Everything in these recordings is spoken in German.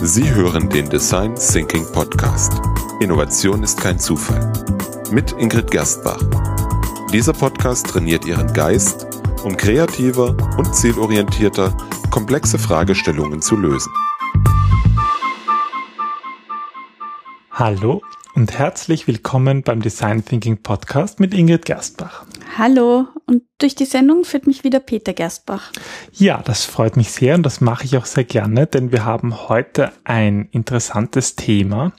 Sie hören den Design Thinking Podcast. Innovation ist kein Zufall. Mit Ingrid Gerstbach. Dieser Podcast trainiert Ihren Geist, um kreativer und zielorientierter komplexe Fragestellungen zu lösen. Hallo und herzlich willkommen beim Design Thinking Podcast mit Ingrid Gerstbach. Hallo und durch die Sendung führt mich wieder Peter Gerstbach. Ja, das freut mich sehr und das mache ich auch sehr gerne, denn wir haben heute ein interessantes Thema.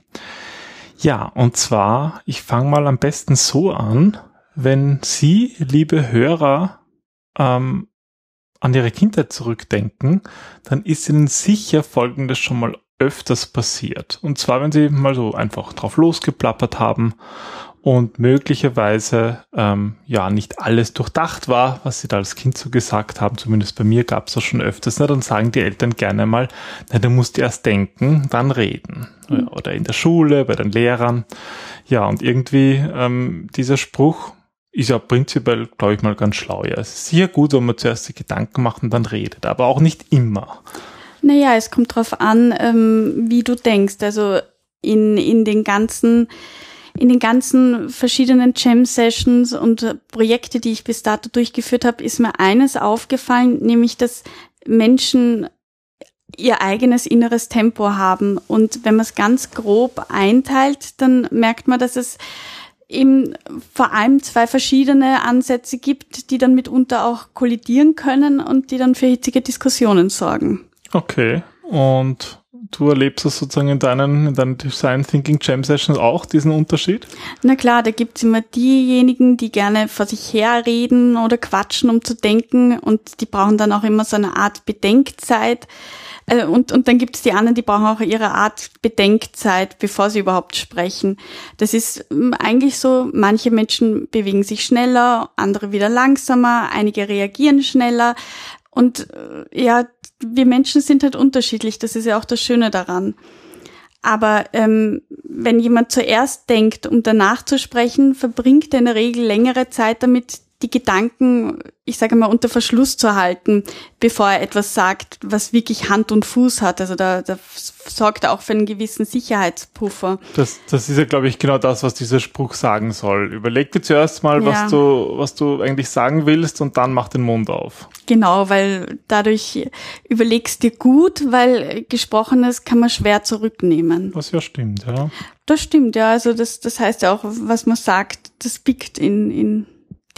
Ja, und zwar, ich fange mal am besten so an, wenn Sie, liebe Hörer, ähm, an Ihre Kindheit zurückdenken, dann ist Ihnen sicher Folgendes schon mal öfters passiert. Und zwar, wenn sie mal so einfach drauf losgeplappert haben und möglicherweise ähm, ja nicht alles durchdacht war, was sie da als Kind so gesagt haben. Zumindest bei mir gab es das schon öfters. Na, dann sagen die Eltern gerne mal, na, du musst erst denken, dann reden. Mhm. Oder in der Schule, bei den Lehrern. Ja, und irgendwie ähm, dieser Spruch ist ja prinzipiell, glaube ich mal, ganz schlau. Ja, es ist sehr gut, wenn man zuerst die Gedanken macht und dann redet, aber auch nicht immer. Naja, es kommt drauf an, ähm, wie du denkst. Also in, in den ganzen in den ganzen verschiedenen Jam-Sessions und Projekte, die ich bis dato durchgeführt habe, ist mir eines aufgefallen, nämlich dass Menschen ihr eigenes inneres Tempo haben. Und wenn man es ganz grob einteilt, dann merkt man, dass es eben vor allem zwei verschiedene Ansätze gibt, die dann mitunter auch kollidieren können und die dann für hitzige Diskussionen sorgen. Okay. Und du erlebst das sozusagen in deinen, in deinen Design Thinking Jam Sessions auch, diesen Unterschied? Na klar, da gibt's immer diejenigen, die gerne vor sich herreden oder quatschen, um zu denken und die brauchen dann auch immer so eine Art Bedenkzeit. Äh, und, und dann gibt es die anderen, die brauchen auch ihre Art Bedenkzeit, bevor sie überhaupt sprechen. Das ist ähm, eigentlich so, manche Menschen bewegen sich schneller, andere wieder langsamer, einige reagieren schneller. Und äh, ja, wir Menschen sind halt unterschiedlich, das ist ja auch das Schöne daran. Aber ähm, wenn jemand zuerst denkt, um danach zu sprechen, verbringt er in der Regel längere Zeit damit, die Gedanken, ich sage mal, unter Verschluss zu halten, bevor er etwas sagt, was wirklich Hand und Fuß hat. Also da, da sorgt er auch für einen gewissen Sicherheitspuffer. Das, das ist ja, glaube ich, genau das, was dieser Spruch sagen soll. Überleg dir zuerst mal, ja. was du, was du eigentlich sagen willst und dann mach den Mund auf. Genau, weil dadurch überlegst dir gut, weil Gesprochenes kann man schwer zurücknehmen. Was ja stimmt, ja. Das stimmt, ja. Also das, das heißt ja auch, was man sagt, das biegt in, in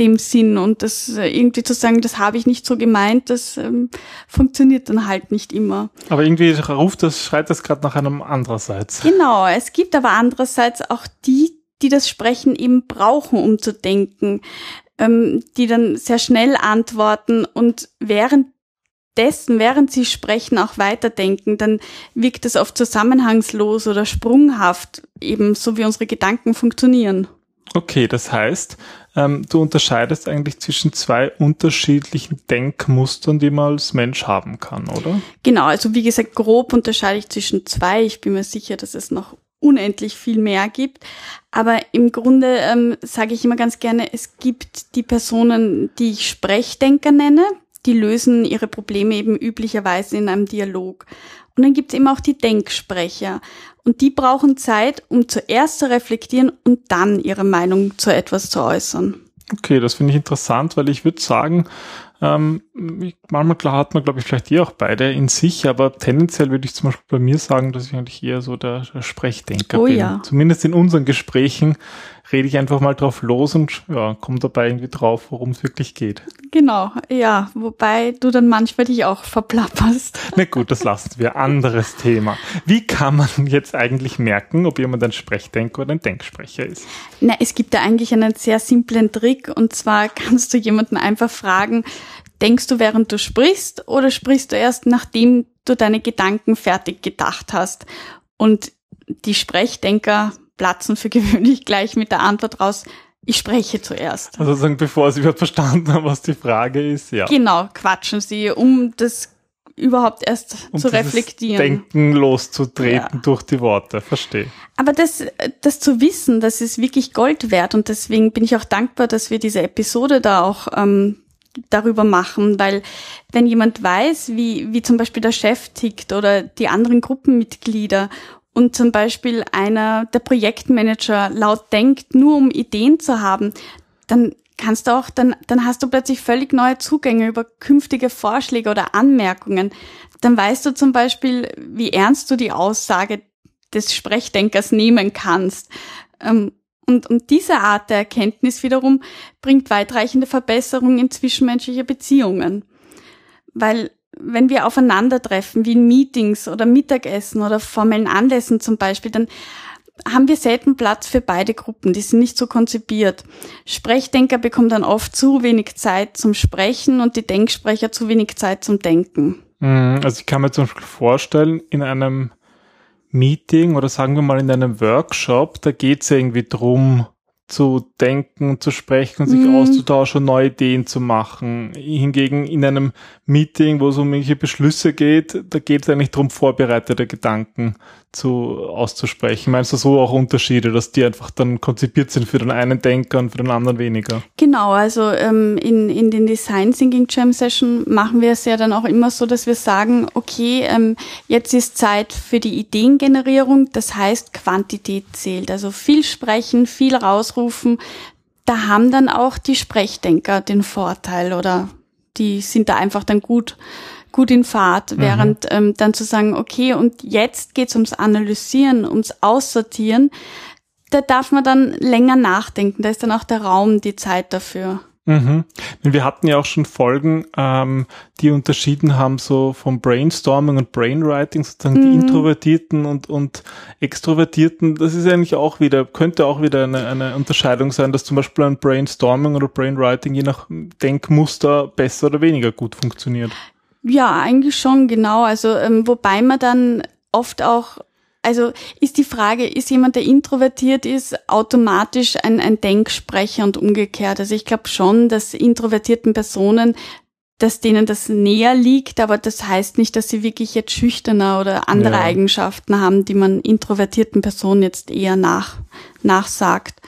dem Sinn und das äh, irgendwie zu sagen, das habe ich nicht so gemeint, das ähm, funktioniert dann halt nicht immer. Aber irgendwie ruft das, schreit das gerade nach einem andererseits. Genau, es gibt aber andererseits auch die, die das Sprechen eben brauchen, um zu denken, ähm, die dann sehr schnell antworten und währenddessen, während sie sprechen, auch weiterdenken, dann wirkt es oft zusammenhangslos oder sprunghaft, eben so wie unsere Gedanken funktionieren. Okay, das heißt, ähm, du unterscheidest eigentlich zwischen zwei unterschiedlichen Denkmustern, die man als Mensch haben kann, oder? Genau, also wie gesagt, grob unterscheide ich zwischen zwei. Ich bin mir sicher, dass es noch unendlich viel mehr gibt. Aber im Grunde ähm, sage ich immer ganz gerne, es gibt die Personen, die ich Sprechdenker nenne, die lösen ihre Probleme eben üblicherweise in einem Dialog. Und dann gibt es eben auch die Denksprecher. Und die brauchen Zeit, um zuerst zu reflektieren und dann ihre Meinung zu etwas zu äußern. Okay, das finde ich interessant, weil ich würde sagen, ähm, manchmal klar hat man, glaube ich, vielleicht eh auch beide in sich, aber tendenziell würde ich zum Beispiel bei mir sagen, dass ich eigentlich eher so der, der Sprechdenker oh, bin. Ja. Zumindest in unseren Gesprächen rede ich einfach mal drauf los und ja, komme dabei irgendwie drauf, worum es wirklich geht. Genau, ja, wobei du dann manchmal dich auch verplapperst. Na gut, das lassen wir. Anderes Thema. Wie kann man jetzt eigentlich merken, ob jemand ein Sprechdenker oder ein Denksprecher ist? Na, es gibt da eigentlich einen sehr simplen Trick und zwar kannst du jemanden einfach fragen, denkst du während du sprichst oder sprichst du erst nachdem du deine Gedanken fertig gedacht hast? Und die Sprechdenker platzen für gewöhnlich gleich mit der Antwort raus, ich spreche zuerst. Also sagen, bevor Sie überhaupt verstanden haben, was die Frage ist, ja. Genau, quatschen Sie, um das überhaupt erst um zu reflektieren. Denken loszutreten ja. durch die Worte, verstehe. Aber das, das zu wissen, das ist wirklich Gold wert und deswegen bin ich auch dankbar, dass wir diese Episode da auch ähm, darüber machen, weil wenn jemand weiß, wie, wie zum Beispiel der Chef tickt oder die anderen Gruppenmitglieder und zum Beispiel einer der Projektmanager laut denkt, nur um Ideen zu haben, dann kannst du auch, dann, dann hast du plötzlich völlig neue Zugänge über künftige Vorschläge oder Anmerkungen. Dann weißt du zum Beispiel, wie ernst du die Aussage des Sprechdenkers nehmen kannst. Ähm, und, und diese Art der Erkenntnis wiederum bringt weitreichende Verbesserungen in zwischenmenschliche Beziehungen. Weil wenn wir aufeinandertreffen, wie in Meetings oder Mittagessen oder formellen Anlässen zum Beispiel, dann haben wir selten Platz für beide Gruppen. Die sind nicht so konzipiert. Sprechdenker bekommen dann oft zu wenig Zeit zum Sprechen und die Denksprecher zu wenig Zeit zum Denken. Mhm, also ich kann mir zum Beispiel vorstellen, in einem Meeting oder sagen wir mal in einem Workshop, da geht es irgendwie drum, zu denken, zu sprechen, sich mm. auszutauschen, neue Ideen zu machen. Hingegen in einem Meeting, wo es um irgendwelche Beschlüsse geht, da geht es eigentlich darum, vorbereitete Gedanken zu auszusprechen. Meinst du so auch Unterschiede, dass die einfach dann konzipiert sind für den einen Denker und für den anderen weniger? Genau, also ähm, in, in den Design Thinking Jam Session machen wir es ja dann auch immer so, dass wir sagen, okay, ähm, jetzt ist Zeit für die Ideengenerierung, das heißt Quantität zählt. Also viel sprechen, viel rausrufen. Da haben dann auch die Sprechdenker den Vorteil oder die sind da einfach dann gut gut in Fahrt, mhm. während ähm, dann zu sagen, okay, und jetzt geht's ums Analysieren, ums Aussortieren, da darf man dann länger nachdenken, da ist dann auch der Raum, die Zeit dafür. Mhm. Wir hatten ja auch schon Folgen, ähm, die unterschieden haben so vom Brainstorming und Brainwriting, sozusagen mhm. die Introvertierten und, und Extrovertierten. Das ist eigentlich auch wieder, könnte auch wieder eine, eine Unterscheidung sein, dass zum Beispiel ein Brainstorming oder Brainwriting je nach Denkmuster besser oder weniger gut funktioniert. Ja, eigentlich schon, genau. Also ähm, wobei man dann oft auch also ist die Frage, ist jemand, der introvertiert ist, automatisch ein, ein Denksprecher und umgekehrt? Also ich glaube schon, dass introvertierten Personen, dass denen das näher liegt, aber das heißt nicht, dass sie wirklich jetzt schüchterner oder andere ja. Eigenschaften haben, die man introvertierten Personen jetzt eher nach, nachsagt.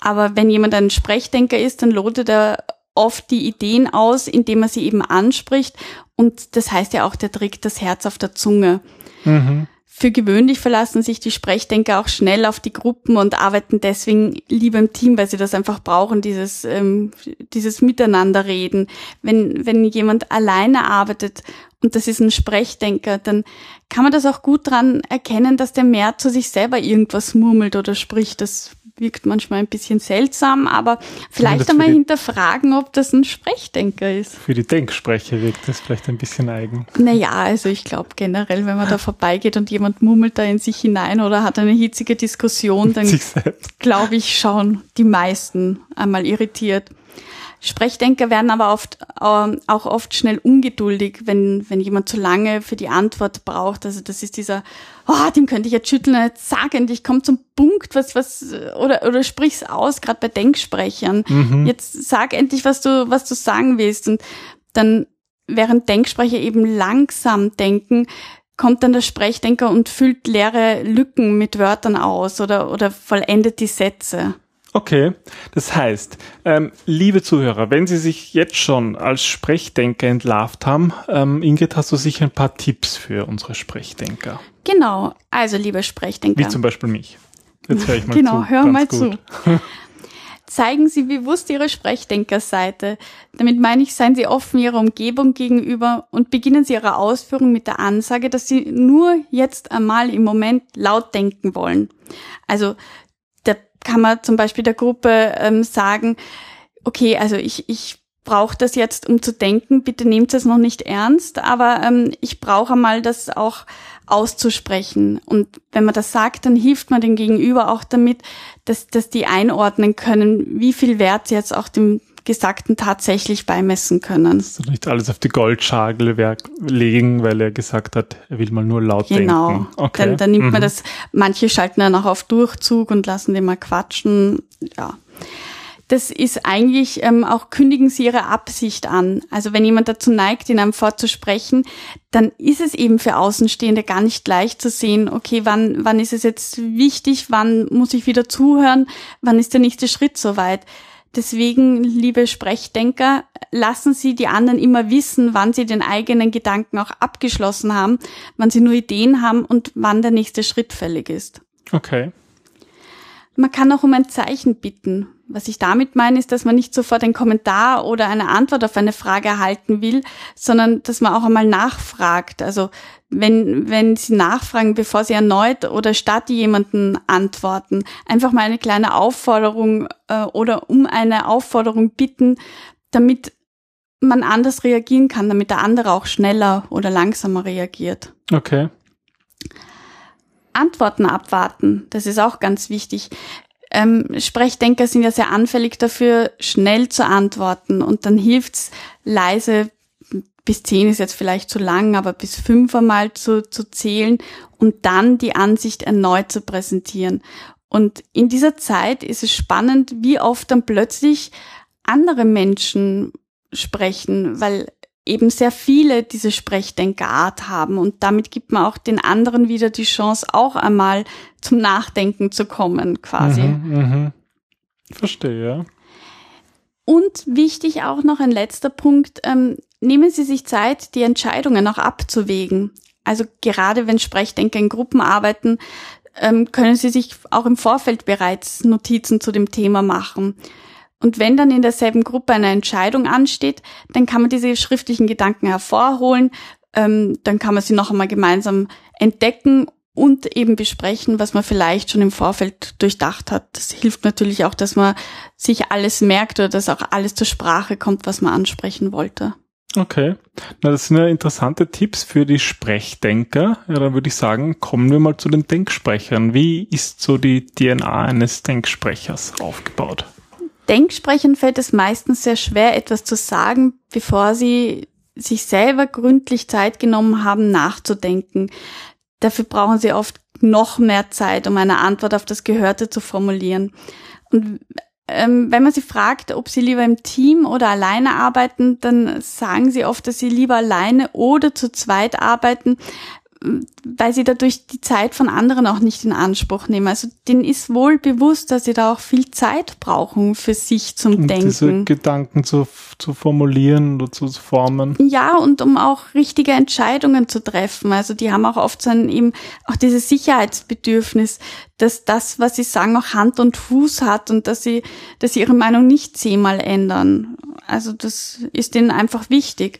Aber wenn jemand ein Sprechdenker ist, dann lotet er oft die Ideen aus, indem er sie eben anspricht. Und das heißt ja auch, der trägt das Herz auf der Zunge. Mhm. Für gewöhnlich verlassen sich die Sprechdenker auch schnell auf die Gruppen und arbeiten deswegen lieber im Team, weil sie das einfach brauchen, dieses, ähm, dieses Miteinanderreden. Wenn, wenn jemand alleine arbeitet und das ist ein Sprechdenker, dann kann man das auch gut dran erkennen, dass der mehr zu sich selber irgendwas murmelt oder spricht. Das wirkt manchmal ein bisschen seltsam, aber vielleicht einmal hinterfragen, ob das ein Sprechdenker ist. Für die Denksprecher wirkt das vielleicht ein bisschen eigen. Naja, also ich glaube generell, wenn man da vorbeigeht und jemand mummelt da in sich hinein oder hat eine hitzige Diskussion, dann glaube ich, schauen die meisten einmal irritiert. Sprechdenker werden aber oft ähm, auch oft schnell ungeduldig, wenn, wenn jemand zu lange für die Antwort braucht. Also das ist dieser, oh, dem könnte ich jetzt schütteln, jetzt sag endlich, komm zum Punkt, was, was, oder, oder sprich's aus, gerade bei Denksprechern. Mhm. Jetzt sag endlich, was du, was du sagen willst. Und dann, während Denksprecher eben langsam denken, kommt dann der Sprechdenker und füllt leere Lücken mit Wörtern aus oder, oder vollendet die Sätze. Okay, das heißt, ähm, liebe Zuhörer, wenn Sie sich jetzt schon als Sprechdenker entlarvt haben, ähm, Ingrid, hast du sicher ein paar Tipps für unsere Sprechdenker. Genau, also liebe Sprechdenker. Wie zum Beispiel mich. Jetzt höre ich mal genau, zu. Genau, hör mal gut. zu. Zeigen Sie bewusst Ihre Sprechdenkerseite. Damit meine ich, seien Sie offen Ihrer Umgebung gegenüber und beginnen Sie Ihre Ausführung mit der Ansage, dass Sie nur jetzt einmal im Moment laut denken wollen. Also kann man zum Beispiel der Gruppe ähm, sagen, okay, also ich, ich brauche das jetzt, um zu denken, bitte nehmt es noch nicht ernst, aber ähm, ich brauche mal das auch auszusprechen. Und wenn man das sagt, dann hilft man dem Gegenüber auch damit, dass, dass die einordnen können, wie viel Wert sie jetzt auch dem Gesagten tatsächlich beimessen können. Also nicht alles auf die Goldschagel legen, weil er gesagt hat, er will mal nur laut genau. denken. Genau. Okay. Dann, dann nimmt mhm. man das, manche schalten dann auch auf Durchzug und lassen den mal quatschen. Ja. Das ist eigentlich ähm, auch kündigen Sie Ihre Absicht an. Also wenn jemand dazu neigt, in einem vorzusprechen, dann ist es eben für Außenstehende gar nicht leicht zu sehen, okay, wann, wann ist es jetzt wichtig, wann muss ich wieder zuhören, wann ist der nächste Schritt soweit Deswegen, liebe Sprechdenker, lassen Sie die anderen immer wissen, wann Sie den eigenen Gedanken auch abgeschlossen haben, wann Sie nur Ideen haben und wann der nächste Schritt fällig ist. Okay. Man kann auch um ein Zeichen bitten. Was ich damit meine, ist, dass man nicht sofort einen Kommentar oder eine Antwort auf eine Frage erhalten will, sondern dass man auch einmal nachfragt. Also wenn, wenn Sie nachfragen, bevor Sie erneut oder statt jemanden antworten, einfach mal eine kleine Aufforderung äh, oder um eine Aufforderung bitten, damit man anders reagieren kann, damit der andere auch schneller oder langsamer reagiert. Okay. Antworten abwarten. Das ist auch ganz wichtig. Ähm, Sprechdenker sind ja sehr anfällig dafür, schnell zu antworten und dann hilft's leise, bis zehn ist jetzt vielleicht zu lang, aber bis fünf einmal zu, zu zählen und dann die Ansicht erneut zu präsentieren. Und in dieser Zeit ist es spannend, wie oft dann plötzlich andere Menschen sprechen, weil eben sehr viele diese Sprechdenkerart haben und damit gibt man auch den anderen wieder die Chance, auch einmal zum Nachdenken zu kommen, quasi. Mhm, mh. Verstehe, ja. Und wichtig auch noch ein letzter Punkt, ähm, nehmen Sie sich Zeit, die Entscheidungen auch abzuwägen. Also gerade wenn Sprechdenker in Gruppen arbeiten, ähm, können Sie sich auch im Vorfeld bereits Notizen zu dem Thema machen. Und wenn dann in derselben Gruppe eine Entscheidung ansteht, dann kann man diese schriftlichen Gedanken hervorholen, ähm, dann kann man sie noch einmal gemeinsam entdecken und eben besprechen, was man vielleicht schon im Vorfeld durchdacht hat. Das hilft natürlich auch, dass man sich alles merkt oder dass auch alles zur Sprache kommt, was man ansprechen wollte. Okay. Na, das sind ja interessante Tipps für die Sprechdenker. Ja, dann würde ich sagen, kommen wir mal zu den Denksprechern. Wie ist so die DNA eines Denksprechers aufgebaut? Denksprechern fällt es meistens sehr schwer, etwas zu sagen, bevor sie sich selber gründlich Zeit genommen haben, nachzudenken. Dafür brauchen sie oft noch mehr Zeit, um eine Antwort auf das Gehörte zu formulieren. Und wenn man sie fragt, ob sie lieber im Team oder alleine arbeiten, dann sagen sie oft, dass sie lieber alleine oder zu zweit arbeiten, weil sie dadurch die Zeit von anderen auch nicht in Anspruch nehmen. Also denen ist wohl bewusst, dass sie da auch viel Zeit brauchen für sich zum um Denken. Diese Gedanken zu, zu formulieren oder zu formen. Ja, und um auch richtige Entscheidungen zu treffen. Also die haben auch oft so ein, eben auch dieses Sicherheitsbedürfnis, dass das, was sie sagen, auch Hand und Fuß hat und dass sie, dass sie ihre Meinung nicht zehnmal ändern. Also das ist ihnen einfach wichtig.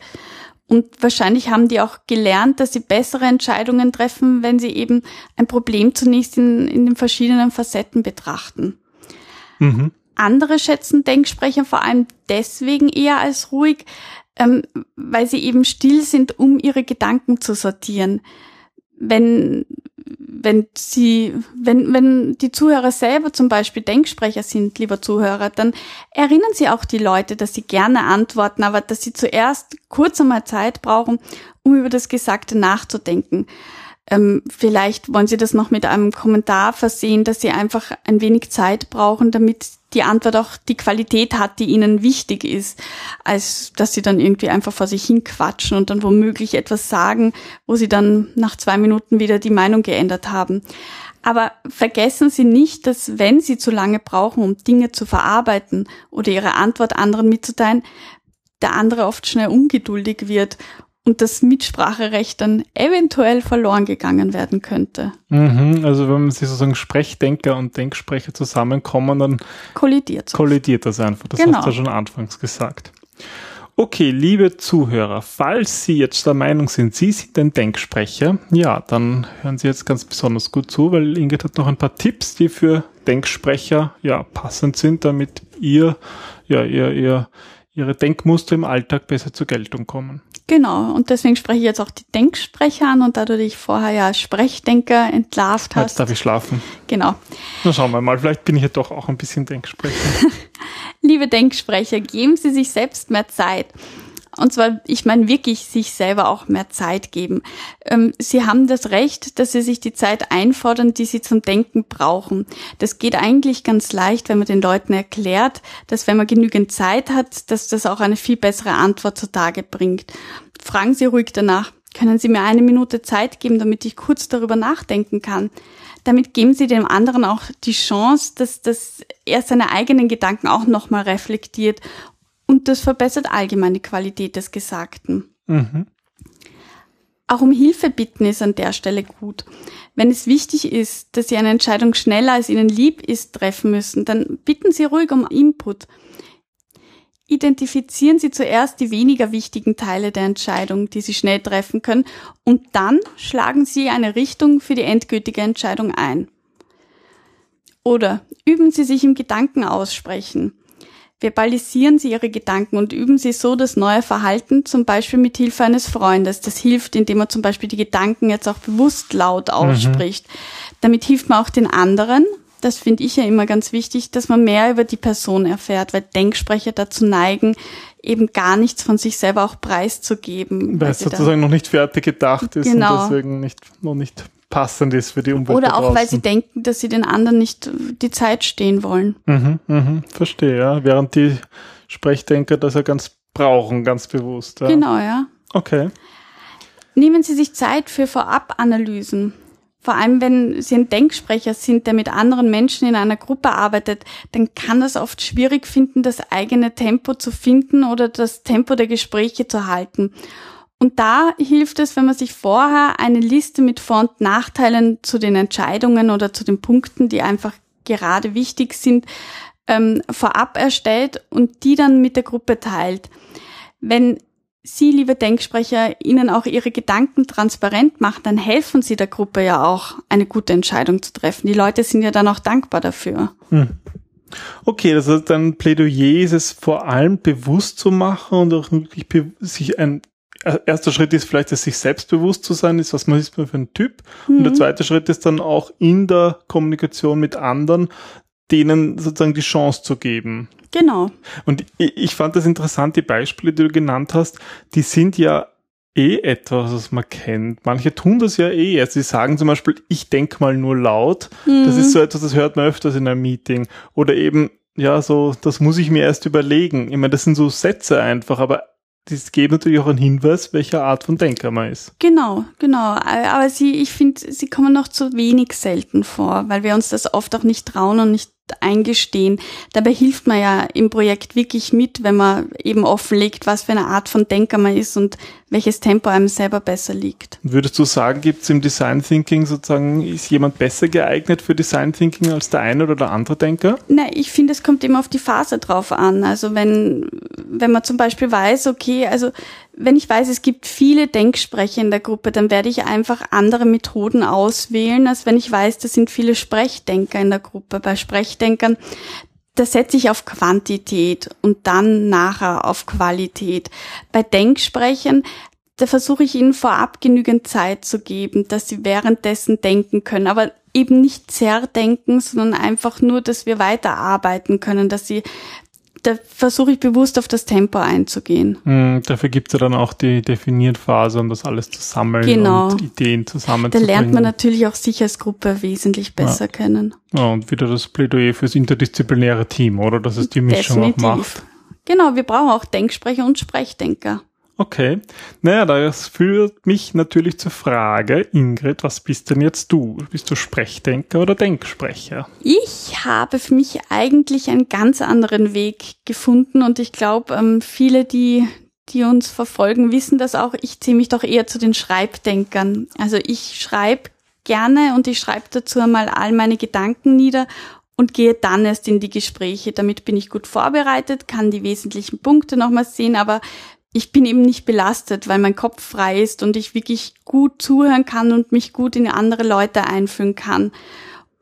Und wahrscheinlich haben die auch gelernt, dass sie bessere Entscheidungen treffen, wenn sie eben ein Problem zunächst in, in den verschiedenen Facetten betrachten. Mhm. Andere schätzen Denksprecher vor allem deswegen eher als ruhig, ähm, weil sie eben still sind, um ihre Gedanken zu sortieren. Wenn wenn sie, wenn, wenn die Zuhörer selber zum Beispiel Denksprecher sind, lieber Zuhörer, dann erinnern sie auch die Leute, dass sie gerne antworten, aber dass sie zuerst kurz einmal Zeit brauchen, um über das Gesagte nachzudenken. Ähm, vielleicht wollen Sie das noch mit einem Kommentar versehen, dass Sie einfach ein wenig Zeit brauchen, damit die Antwort auch die Qualität hat, die Ihnen wichtig ist, als dass Sie dann irgendwie einfach vor sich hin quatschen und dann womöglich etwas sagen, wo Sie dann nach zwei Minuten wieder die Meinung geändert haben. Aber vergessen Sie nicht, dass wenn Sie zu lange brauchen, um Dinge zu verarbeiten oder Ihre Antwort anderen mitzuteilen, der andere oft schnell ungeduldig wird und das Mitspracherecht dann eventuell verloren gegangen werden könnte. Mhm, also wenn man sich sozusagen Sprechdenker und Denksprecher zusammenkommen, dann kollidiert, kollidiert das einfach. Das genau. hast du ja schon anfangs gesagt. Okay, liebe Zuhörer, falls Sie jetzt der Meinung sind, Sie sind ein Denksprecher, ja, dann hören Sie jetzt ganz besonders gut zu, weil Ingrid hat noch ein paar Tipps, die für Denksprecher ja passend sind, damit ihr ja ihr, ihr ihre Denkmuster im Alltag besser zur Geltung kommen. Genau, und deswegen spreche ich jetzt auch die Denksprecher an und da du dich vorher ja Sprechdenker entlarvt hast. Jetzt darf ich schlafen. Genau. Na schauen wir mal, vielleicht bin ich ja doch auch ein bisschen Denksprecher. Liebe Denksprecher, geben Sie sich selbst mehr Zeit. Und zwar, ich meine wirklich, sich selber auch mehr Zeit geben. Ähm, sie haben das Recht, dass sie sich die Zeit einfordern, die sie zum Denken brauchen. Das geht eigentlich ganz leicht, wenn man den Leuten erklärt, dass wenn man genügend Zeit hat, dass das auch eine viel bessere Antwort zutage bringt. Fragen Sie ruhig danach. Können Sie mir eine Minute Zeit geben, damit ich kurz darüber nachdenken kann? Damit geben Sie dem anderen auch die Chance, dass, dass er seine eigenen Gedanken auch nochmal reflektiert und das verbessert allgemein die Qualität des Gesagten. Mhm. Auch um Hilfe bitten ist an der Stelle gut. Wenn es wichtig ist, dass Sie eine Entscheidung schneller als Ihnen lieb ist treffen müssen, dann bitten Sie ruhig um Input. Identifizieren Sie zuerst die weniger wichtigen Teile der Entscheidung, die Sie schnell treffen können, und dann schlagen Sie eine Richtung für die endgültige Entscheidung ein. Oder üben Sie sich im Gedanken aussprechen. Verbalisieren Sie Ihre Gedanken und üben Sie so das neue Verhalten, zum Beispiel mit Hilfe eines Freundes. Das hilft, indem man zum Beispiel die Gedanken jetzt auch bewusst laut mhm. ausspricht. Mhm. Damit hilft man auch den anderen. Das finde ich ja immer ganz wichtig, dass man mehr über die Person erfährt, weil Denksprecher dazu neigen, eben gar nichts von sich selber auch preiszugeben. Weil es sozusagen noch nicht fertig gedacht ist genau. und deswegen nicht, noch nicht passend ist für die Umwelt. Oder auch, weil sie denken, dass sie den anderen nicht die Zeit stehen wollen. Mhm, mhm, verstehe, ja. Während die Sprechdenker das ja ganz brauchen, ganz bewusst. Ja. Genau, ja. Okay. Nehmen Sie sich Zeit für Vorabanalysen. Vor allem, wenn Sie ein Denksprecher sind, der mit anderen Menschen in einer Gruppe arbeitet, dann kann das oft schwierig finden, das eigene Tempo zu finden oder das Tempo der Gespräche zu halten. Und da hilft es, wenn man sich vorher eine Liste mit Vor- und Nachteilen zu den Entscheidungen oder zu den Punkten, die einfach gerade wichtig sind, ähm, vorab erstellt und die dann mit der Gruppe teilt. Wenn Sie, liebe Denksprecher, Ihnen auch Ihre Gedanken transparent machen, dann helfen Sie der Gruppe ja auch, eine gute Entscheidung zu treffen. Die Leute sind ja dann auch dankbar dafür. Hm. Okay, das heißt, ein Plädoyer ist es vor allem bewusst zu machen und auch wirklich sich ein erster Schritt ist vielleicht, dass sich selbstbewusst zu sein ist, was man ist man für ein Typ. Mhm. Und der mhm. zweite Schritt ist dann auch in der Kommunikation mit anderen, denen sozusagen die Chance zu geben. Genau. Und ich, ich fand das interessant, die Beispiele, die du genannt hast, die sind ja eh etwas, was man kennt. Manche tun das ja eh. Also sie sagen zum Beispiel, ich denk mal nur laut. Mhm. Das ist so etwas, das hört man öfters in einem Meeting. Oder eben, ja, so, das muss ich mir erst überlegen. Ich meine, das sind so Sätze einfach, aber das gibt natürlich auch einen Hinweis, welcher Art von Denker man ist. Genau, genau. Aber sie, ich finde, sie kommen noch zu wenig selten vor, weil wir uns das oft auch nicht trauen und nicht eingestehen. Dabei hilft man ja im Projekt wirklich mit, wenn man eben offenlegt, was für eine Art von Denker man ist und welches Tempo einem selber besser liegt. Würdest du sagen, gibt es im Design Thinking sozusagen, ist jemand besser geeignet für Design Thinking als der eine oder der andere Denker? Nein, ich finde, es kommt immer auf die Phase drauf an. Also wenn, wenn man zum Beispiel weiß, okay, also wenn ich weiß, es gibt viele Denksprecher in der Gruppe, dann werde ich einfach andere Methoden auswählen, als wenn ich weiß, da sind viele Sprechdenker in der Gruppe. Bei Sprechdenkern, da setze ich auf Quantität und dann nachher auf Qualität. Bei Denksprechern, da versuche ich ihnen vorab genügend Zeit zu geben, dass sie währenddessen denken können, aber eben nicht zerdenken, sondern einfach nur, dass wir weiterarbeiten können, dass sie da versuche ich bewusst auf das Tempo einzugehen. Mm, dafür gibt es ja dann auch die Definierphase, um das alles zu sammeln genau. und Ideen zusammenzubringen. Da lernt man natürlich auch sich als Gruppe wesentlich besser ja. kennen. Ja, und wieder das Plädoyer fürs interdisziplinäre Team, oder? Dass es die Mischung Definitiv. auch macht. Genau, wir brauchen auch Denksprecher und Sprechdenker. Okay. Naja, das führt mich natürlich zur Frage, Ingrid, was bist denn jetzt du? Bist du Sprechdenker oder Denksprecher? Ich habe für mich eigentlich einen ganz anderen Weg gefunden und ich glaube, ähm, viele, die, die uns verfolgen, wissen das auch. Ich ziehe mich doch eher zu den Schreibdenkern. Also ich schreibe gerne und ich schreibe dazu einmal all meine Gedanken nieder und gehe dann erst in die Gespräche. Damit bin ich gut vorbereitet, kann die wesentlichen Punkte nochmal sehen, aber ich bin eben nicht belastet, weil mein Kopf frei ist und ich wirklich gut zuhören kann und mich gut in andere Leute einführen kann.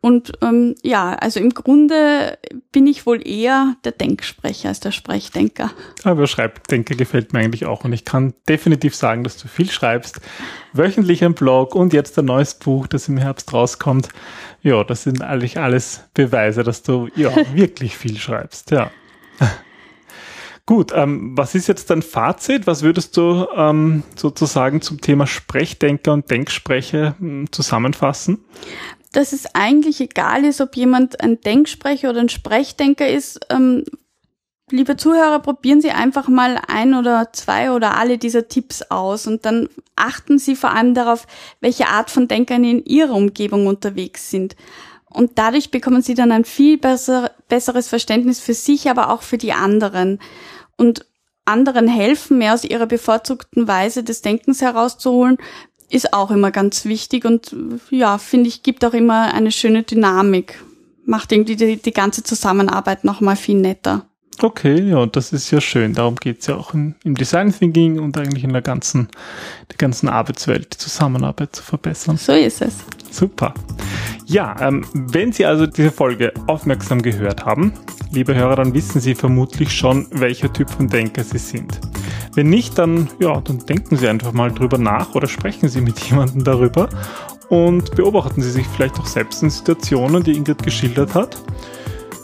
Und ähm, ja, also im Grunde bin ich wohl eher der Denksprecher als der Sprechdenker. Aber Schreibdenker gefällt mir eigentlich auch und ich kann definitiv sagen, dass du viel schreibst. Wöchentlich ein Blog und jetzt ein neues Buch, das im Herbst rauskommt. Ja, das sind eigentlich alles Beweise, dass du ja wirklich viel schreibst. Ja. Gut, ähm, was ist jetzt dein Fazit? Was würdest du ähm, sozusagen zum Thema Sprechdenker und Denksprecher hm, zusammenfassen? Dass es eigentlich egal ist, ob jemand ein Denksprecher oder ein Sprechdenker ist, ähm, liebe Zuhörer, probieren Sie einfach mal ein oder zwei oder alle dieser Tipps aus und dann achten Sie vor allem darauf, welche Art von Denkern in Ihrer Umgebung unterwegs sind. Und dadurch bekommen Sie dann ein viel besser, besseres Verständnis für sich, aber auch für die anderen. Und anderen helfen, mehr aus ihrer bevorzugten Weise des Denkens herauszuholen, ist auch immer ganz wichtig und ja, finde ich, gibt auch immer eine schöne Dynamik. Macht irgendwie die, die ganze Zusammenarbeit nochmal viel netter. Okay, ja, das ist ja schön. Darum geht's ja auch im, im Design Thinking und eigentlich in der ganzen, der ganzen Arbeitswelt, die Zusammenarbeit zu verbessern. So ist es. Super. Ja, ähm, wenn Sie also diese Folge aufmerksam gehört haben, liebe Hörer, dann wissen Sie vermutlich schon, welcher Typ von Denker Sie sind. Wenn nicht, dann, ja, dann denken Sie einfach mal drüber nach oder sprechen Sie mit jemandem darüber und beobachten Sie sich vielleicht auch selbst in Situationen, die Ingrid geschildert hat.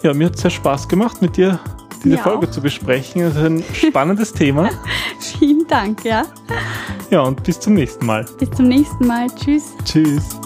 Ja, mir hat es sehr Spaß gemacht, mit dir diese ja Folge zu besprechen. Das ist ein spannendes Thema. Vielen Dank, ja. Ja, und bis zum nächsten Mal. Bis zum nächsten Mal. Tschüss. Tschüss.